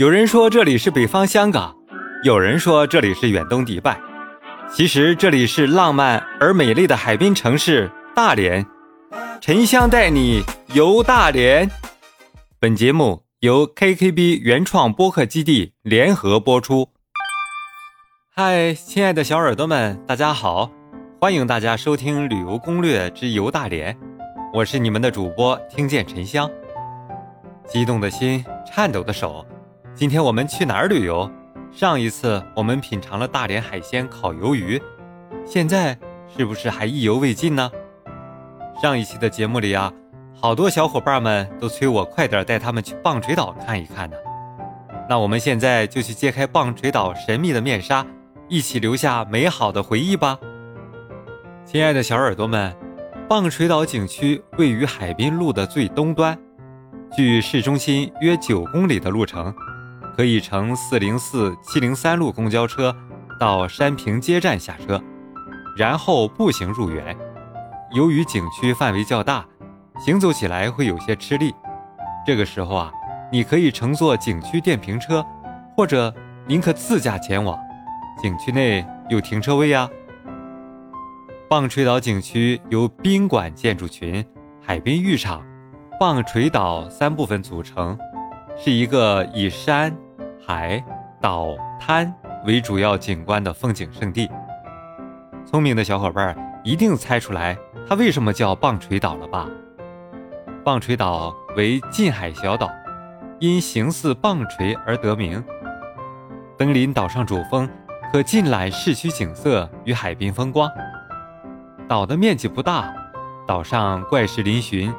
有人说这里是北方香港，有人说这里是远东迪拜，其实这里是浪漫而美丽的海滨城市大连。沉香带你游大连。本节目由 KKB 原创播客基地联合播出。嗨，亲爱的小耳朵们，大家好，欢迎大家收听《旅游攻略之游大连》，我是你们的主播听见沉香。激动的心，颤抖的手。今天我们去哪儿旅游？上一次我们品尝了大连海鲜烤鱿鱼，现在是不是还意犹未尽呢？上一期的节目里啊，好多小伙伴们都催我快点带他们去棒槌岛看一看呢。那我们现在就去揭开棒槌岛神秘的面纱，一起留下美好的回忆吧。亲爱的小耳朵们，棒槌岛景区位于海滨路的最东端，距市中心约九公里的路程。可以乘四零四七零三路公交车到山坪街站下车，然后步行入园。由于景区范围较大，行走起来会有些吃力。这个时候啊，你可以乘坐景区电瓶车，或者您可自驾前往。景区内有停车位啊。棒槌岛景区由宾馆建筑群、海滨浴场、棒槌岛三部分组成，是一个以山。海、岛、滩为主要景观的风景胜地。聪明的小伙伴一定猜出来，它为什么叫棒槌岛了吧？棒槌岛为近海小岛，因形似棒槌而得名。登临岛上主峰，可尽览市区景色与海滨风光。岛的面积不大，岛上怪石嶙峋，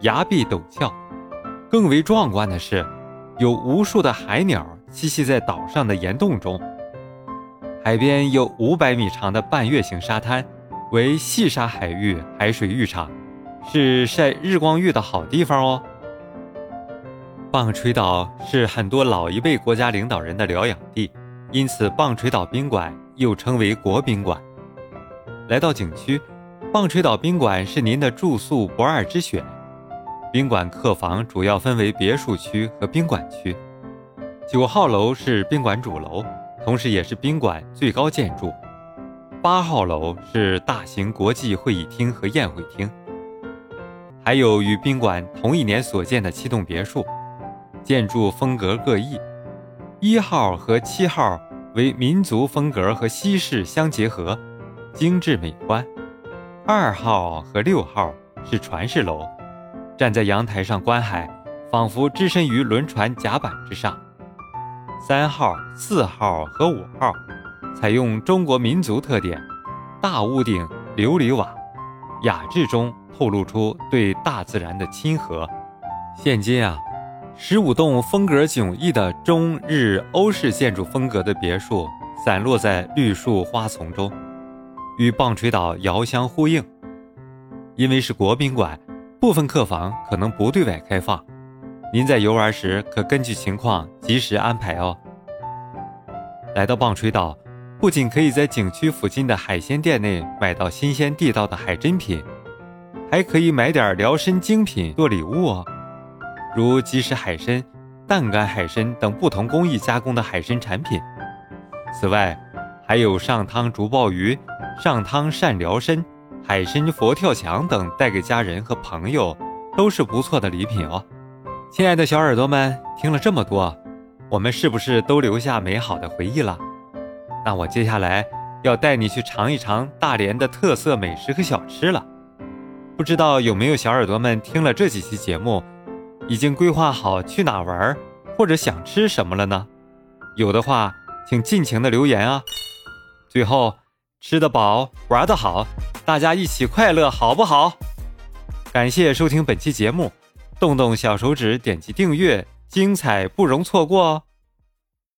崖壁陡峭。更为壮观的是，有无数的海鸟。栖息在岛上的岩洞中，海边有五百米长的半月形沙滩，为细沙海域海水浴场，是晒日光浴的好地方哦。棒槌岛是很多老一辈国家领导人的疗养地，因此棒槌岛宾馆又称为国宾馆。来到景区，棒槌岛宾馆是您的住宿不二之选。宾馆客房主要分为别墅区和宾馆区。九号楼是宾馆主楼，同时也是宾馆最高建筑。八号楼是大型国际会议厅和宴会厅，还有与宾馆同一年所建的七栋别墅，建筑风格各异。一号和七号为民族风格和西式相结合，精致美观。二号和六号是传世楼，站在阳台上观海，仿佛置身于轮船甲板之上。三号、四号和五号采用中国民族特点，大屋顶、琉璃瓦，雅致中透露出对大自然的亲和。现今啊，十五栋风格迥异的中日欧式建筑风格的别墅散落在绿树花丛中，与棒槌岛遥相呼应。因为是国宾馆，部分客房可能不对外开放。您在游玩时可根据情况及时安排哦。来到棒槌岛，不仅可以在景区附近的海鲜店内买到新鲜地道的海珍品，还可以买点辽参精品做礼物哦，如即食海参、淡干海参等不同工艺加工的海参产品。此外，还有上汤竹鲍鱼、上汤鳝辽参、海参佛跳墙等，带给家人和朋友都是不错的礼品哦。亲爱的小耳朵们，听了这么多，我们是不是都留下美好的回忆了？那我接下来要带你去尝一尝大连的特色美食和小吃了。不知道有没有小耳朵们听了这几期节目，已经规划好去哪玩或者想吃什么了呢？有的话，请尽情的留言啊！最后，吃得饱，玩得好，大家一起快乐，好不好？感谢收听本期节目。动动小手指，点击订阅，精彩不容错过哦！